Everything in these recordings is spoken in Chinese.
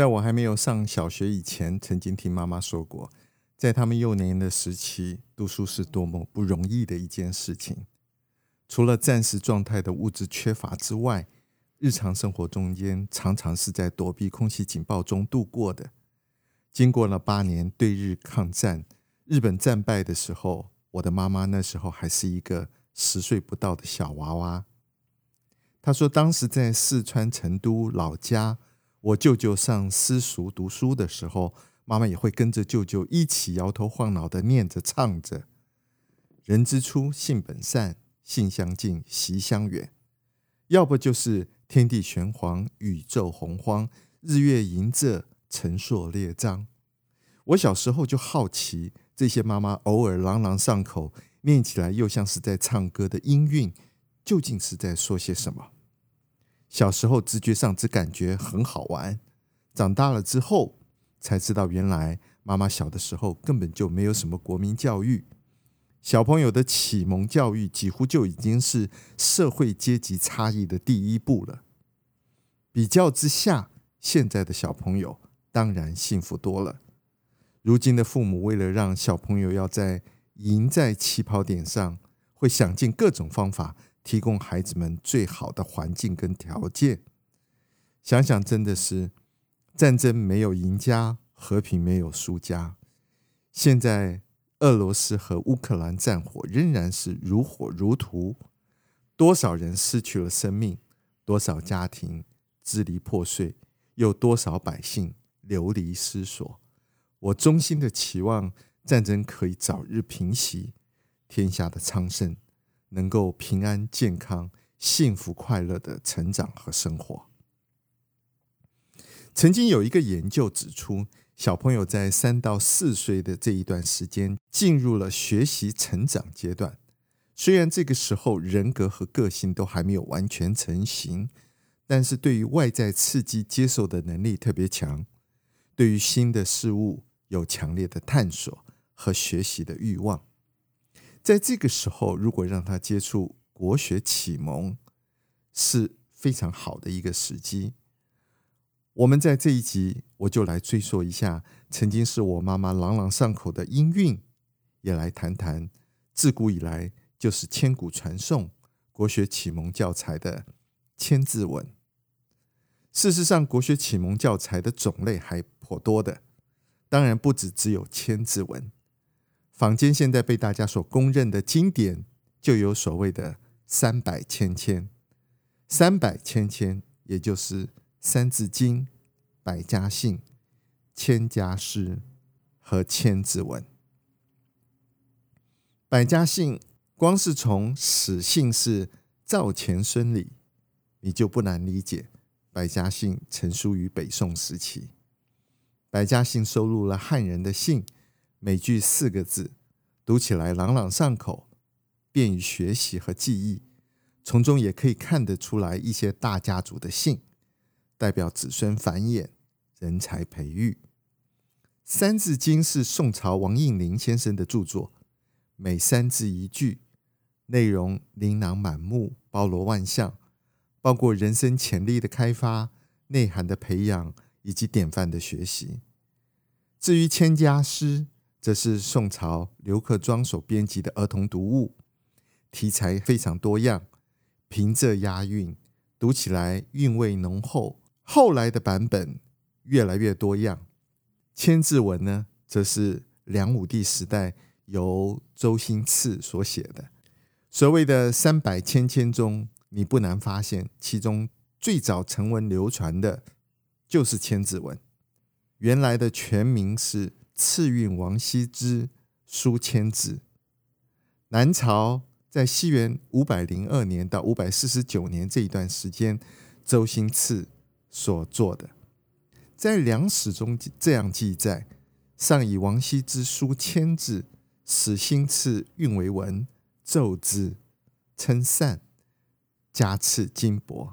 在我还没有上小学以前，曾经听妈妈说过，在他们幼年的时期，读书是多么不容易的一件事情。除了暂时状态的物质缺乏之外，日常生活中间常常是在躲避空袭警报中度过的。经过了八年对日抗战，日本战败的时候，我的妈妈那时候还是一个十岁不到的小娃娃。她说，当时在四川成都老家。我舅舅上私塾读书的时候，妈妈也会跟着舅舅一起摇头晃脑的念着唱着：“人之初，性本善，性相近，习相远。”要不就是“天地玄黄，宇宙洪荒，日月盈仄，成硕列张。”我小时候就好奇，这些妈妈偶尔朗朗上口、念起来又像是在唱歌的音韵，究竟是在说些什么？小时候直觉上只感觉很好玩，长大了之后才知道，原来妈妈小的时候根本就没有什么国民教育，小朋友的启蒙教育几乎就已经是社会阶级差异的第一步了。比较之下，现在的小朋友当然幸福多了。如今的父母为了让小朋友要在赢在起跑点上，会想尽各种方法。提供孩子们最好的环境跟条件，想想真的是战争没有赢家，和平没有输家。现在俄罗斯和乌克兰战火仍然是如火如荼，多少人失去了生命，多少家庭支离破碎，有多少百姓流离失所。我衷心的期望战争可以早日平息，天下的昌盛。能够平安健康、幸福快乐的成长和生活。曾经有一个研究指出，小朋友在三到四岁的这一段时间进入了学习成长阶段。虽然这个时候人格和个性都还没有完全成型，但是对于外在刺激接受的能力特别强，对于新的事物有强烈的探索和学习的欲望。在这个时候，如果让他接触国学启蒙，是非常好的一个时机。我们在这一集，我就来追溯一下曾经是我妈妈朗朗上口的音韵，也来谈谈自古以来就是千古传颂国学启蒙教材的《千字文》。事实上，国学启蒙教材的种类还颇多的，当然不止只有《千字文》。坊间现在被大家所公认的经典，就有所谓的三百千千，三百千千，也就是《三字经》、《百家姓》、《千家诗》和《千字文》。《百家姓》光是从始姓氏赵钱孙李，你就不难理解，《百家姓》成书于北宋时期，《百家姓》收录了汉人的姓。每句四个字，读起来朗朗上口，便于学习和记忆。从中也可以看得出来一些大家族的姓，代表子孙繁衍、人才培育。《三字经》是宋朝王应麟先生的著作，每三字一句，内容琳琅满目，包罗万象，包括人生潜力的开发、内涵的培养以及典范的学习。至于《千家诗》。这是宋朝刘克庄所编辑的儿童读物，题材非常多样，平仄押韵，读起来韵味浓厚。后来的版本越来越多样。千字文呢，则是梁武帝时代由周兴赐所写的。所谓的三百千千中，你不难发现，其中最早成文流传的，就是千字文。原来的全名是。赐运王羲之书千字，南朝在西元五百零二年到五百四十九年这一段时间，周兴赐所做的。在梁史中这样记载：上以王羲之书签字，使兴赐运为文，奏之，称善，加赐金帛。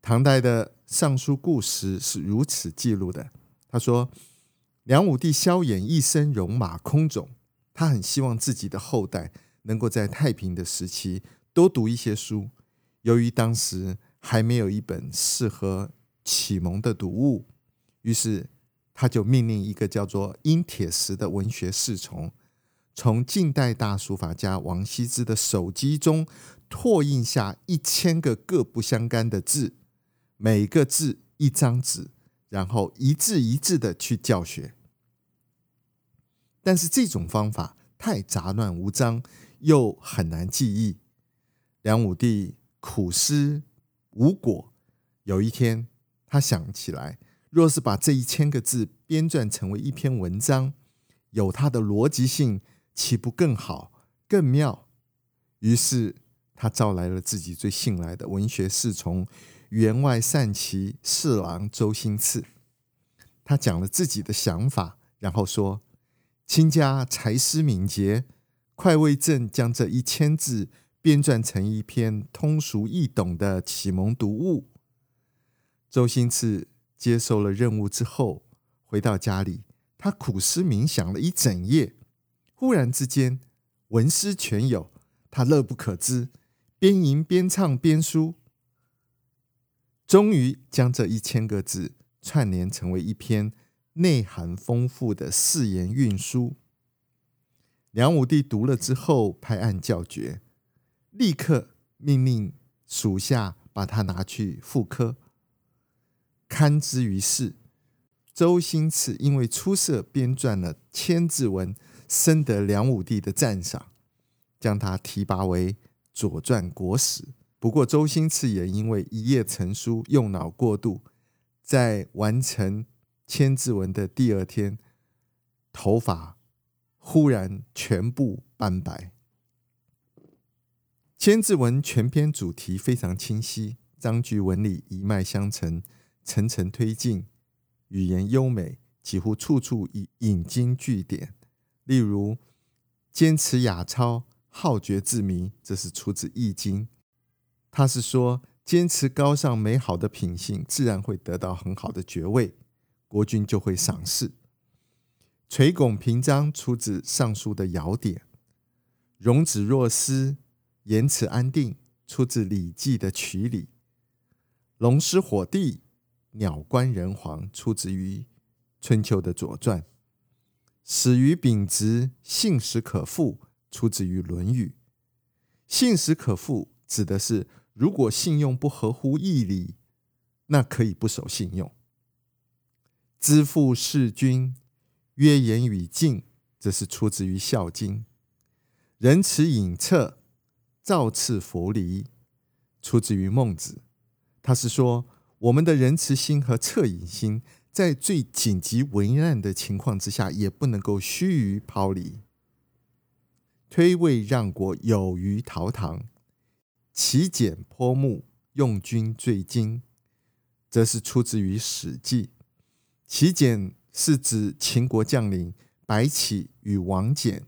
唐代的《尚书故事》是如此记录的：他说，梁武帝萧衍一生戎马空冢，他很希望自己的后代能够在太平的时期多读一些书。由于当时还没有一本适合启蒙的读物。于是，他就命令一个叫做殷铁石的文学侍从，从晋代大书法家王羲之的手机中拓印下一千个各不相干的字，每个字一张纸，然后一字一字的去教学。但是这种方法太杂乱无章，又很难记忆。梁武帝苦思无果，有一天他想起来。若是把这一千个字编撰成为一篇文章，有它的逻辑性，岂不更好、更妙？于是他召来了自己最信赖的文学侍从员外散骑侍郎周兴次。他讲了自己的想法，然后说：“卿家才思敏捷，快为朕将这一千字编撰成一篇通俗易懂的启蒙读物。”周兴赐。接受了任务之后，回到家里，他苦思冥想了一整夜。忽然之间，文思泉涌，他乐不可支，边吟边唱边书，终于将这一千个字串联成为一篇内涵丰富的四言韵书。梁武帝读了之后，拍案叫绝，立刻命令属下把它拿去复刻。刊之于世，周兴赐因为出色编撰了千字文，深得梁武帝的赞赏，将他提拔为左传国史。不过，周星驰也因为一夜成书，用脑过度，在完成千字文的第二天，头发忽然全部斑白。千字文全篇主题非常清晰，章句文理一脉相承。层层推进，语言优美，几乎处处以引经据典。例如“坚持雅操，好绝志弥”，这是出自《易经》。他是说，坚持高尚美好的品性，自然会得到很好的爵位，国君就会赏识。“垂拱平章”出自《尚书》的尧典。“容止若思，言辞安定”出自《礼记》的曲礼。“龙师火帝”。鸟官人皇出自于春秋的左传，始于秉直，信实可复出自于论语。信实可复指的是，如果信用不合乎义理，那可以不守信用。知父事君，约言与敬，这是出自于孝经。仁慈隐恻，造次弗离，出自于孟子。他是说。我们的仁慈心和恻隐心，在最紧急危难的情况之下，也不能够须臾抛离。推位让国有于陶唐，齐简颇穆，用军最精，则是出自于《史记》。齐简是指秦国将领白起与王翦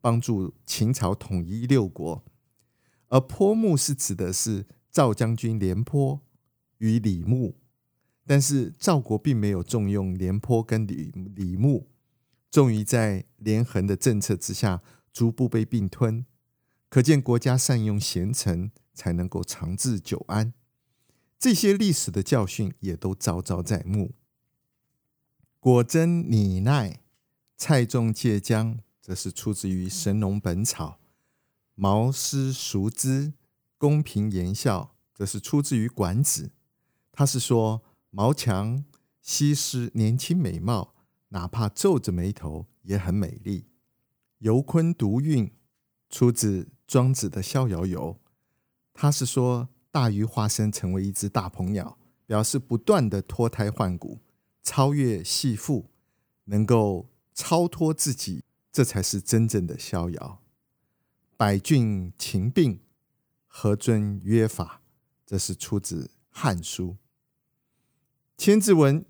帮助秦朝统一六国，而颇穆是指的是赵将军廉颇。与李牧，但是赵国并没有重用廉颇跟李李牧，终于在连横的政策之下，逐步被并吞。可见国家善用贤臣，才能够长治久安。这些历史的教训也都昭昭在目。果真拟耐，蔡仲介将，则是出自于《神农本草》。毛诗熟之，公平言笑，则是出自于《管子》。他是说，毛强西施年轻美貌，哪怕皱着眉头也很美丽。游鲲独韵，出自庄子的《逍遥游》。他是说，大鱼化身成为一只大鹏鸟，表示不断的脱胎换骨，超越系缚，能够超脱自己，这才是真正的逍遥。百菌秦病，何尊约法？这是出自《汉书》。千字文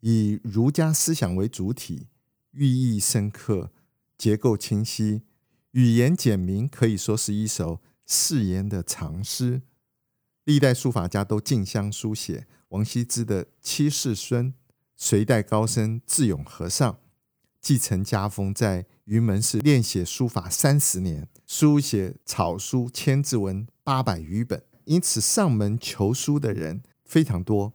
以儒家思想为主体，寓意深刻，结构清晰，语言简明，可以说是一首誓言的长诗。历代书法家都竞相书写。王羲之的七世孙，隋代高僧智勇和尚继承家风，在云门寺练写书法三十年，书写草书千字文八百余本。因此，上门求书的人非常多，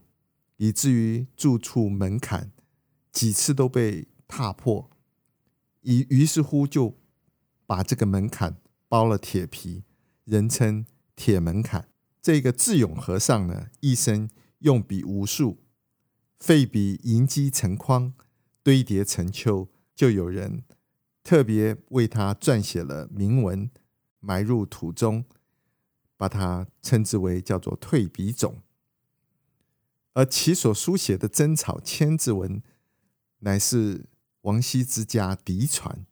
以至于住处门槛几次都被踏破。于于是乎，就把这个门槛包了铁皮，人称“铁门槛”。这个智勇和尚呢，一生用笔无数，废笔盈积成筐，堆叠成丘，就有人特别为他撰写了铭文，埋入土中。把它称之为叫做退笔冢，而其所书写的真草千字文，乃是王羲之家嫡传，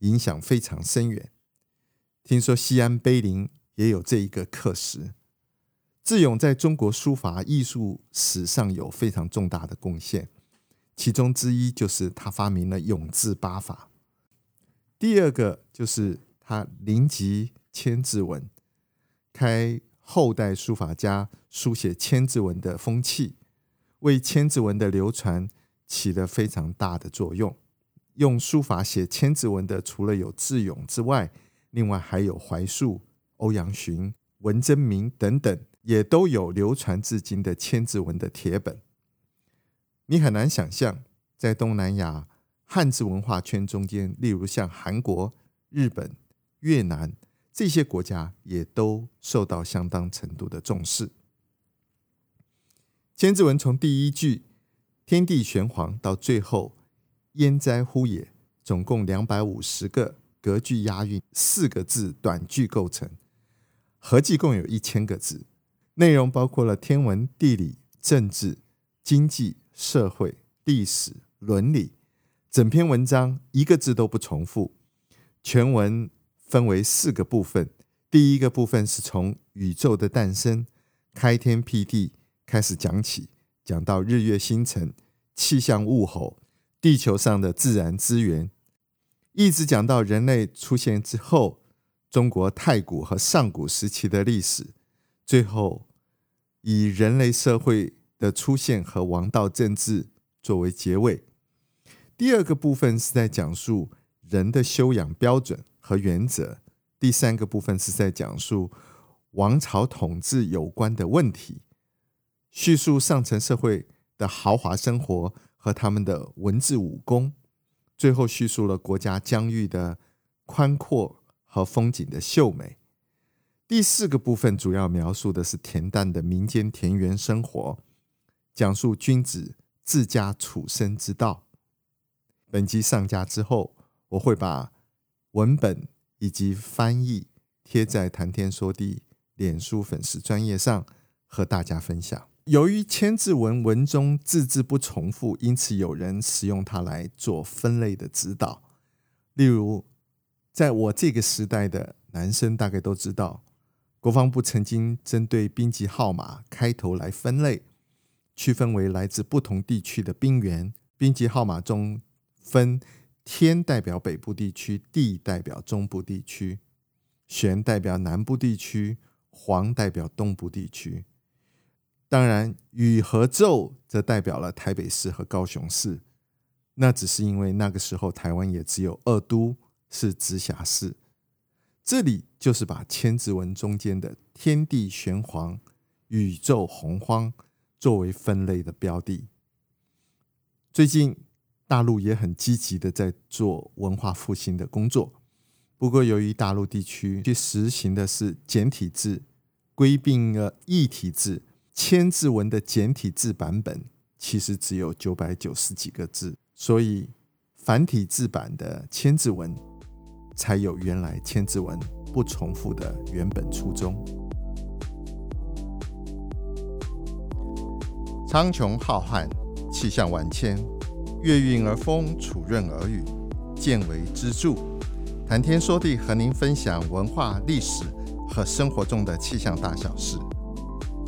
影响非常深远。听说西安碑林也有这一个刻石。智勇在中国书法艺术史上有非常重大的贡献，其中之一就是他发明了永字八法。第二个就是他临集千字文。开后代书法家书写千字文的风气，为千字文的流传起了非常大的作用。用书法写千字文的，除了有智勇之外，另外还有怀素、欧阳询、文征明等等，也都有流传至今的千字文的帖本。你很难想象，在东南亚汉字文化圈中间，例如像韩国、日本、越南。这些国家也都受到相当程度的重视。千字文从第一句“天地玄黄”到最后“焉哉乎也”，总共两百五十个格句押韵四个字短句构成，合计共有一千个字。内容包括了天文、地理、政治、经济、社会、历史、伦理。整篇文章一个字都不重复，全文。分为四个部分，第一个部分是从宇宙的诞生、开天辟地开始讲起，讲到日月星辰、气象物候、地球上的自然资源，一直讲到人类出现之后，中国太古和上古时期的历史，最后以人类社会的出现和王道政治作为结尾。第二个部分是在讲述人的修养标准。和原则。第三个部分是在讲述王朝统治有关的问题，叙述上层社会的豪华生活和他们的文治武功，最后叙述了国家疆域的宽阔和风景的秀美。第四个部分主要描述的是恬淡的民间田园生活，讲述君子治家处身之道。本集上架之后，我会把。文本以及翻译贴在谈天说地脸书粉丝专页上和大家分享。由于千字文文中字字不重复，因此有人使用它来做分类的指导。例如，在我这个时代的男生大概都知道，国防部曾经针对兵籍号码开头来分类，区分为来自不同地区的兵员。兵籍号码中分。天代表北部地区，地代表中部地区，玄代表南部地区，黄代表东部地区。当然，禹和纣则代表了台北市和高雄市。那只是因为那个时候台湾也只有二都是直辖市。这里就是把千字文中间的天地玄黄、宇宙洪荒作为分类的标的。最近。大陆也很积极的在做文化复兴的工作，不过由于大陆地区去实行的是简体字，规并了异体字，千字文的简体字版本其实只有九百九十几个字，所以繁体字版的千字文才有原来千字文不重复的原本初衷。苍穹浩瀚，气象万千。月晕而风，础润而雨，见微知著。谈天说地，和您分享文化、历史和生活中的气象大小事，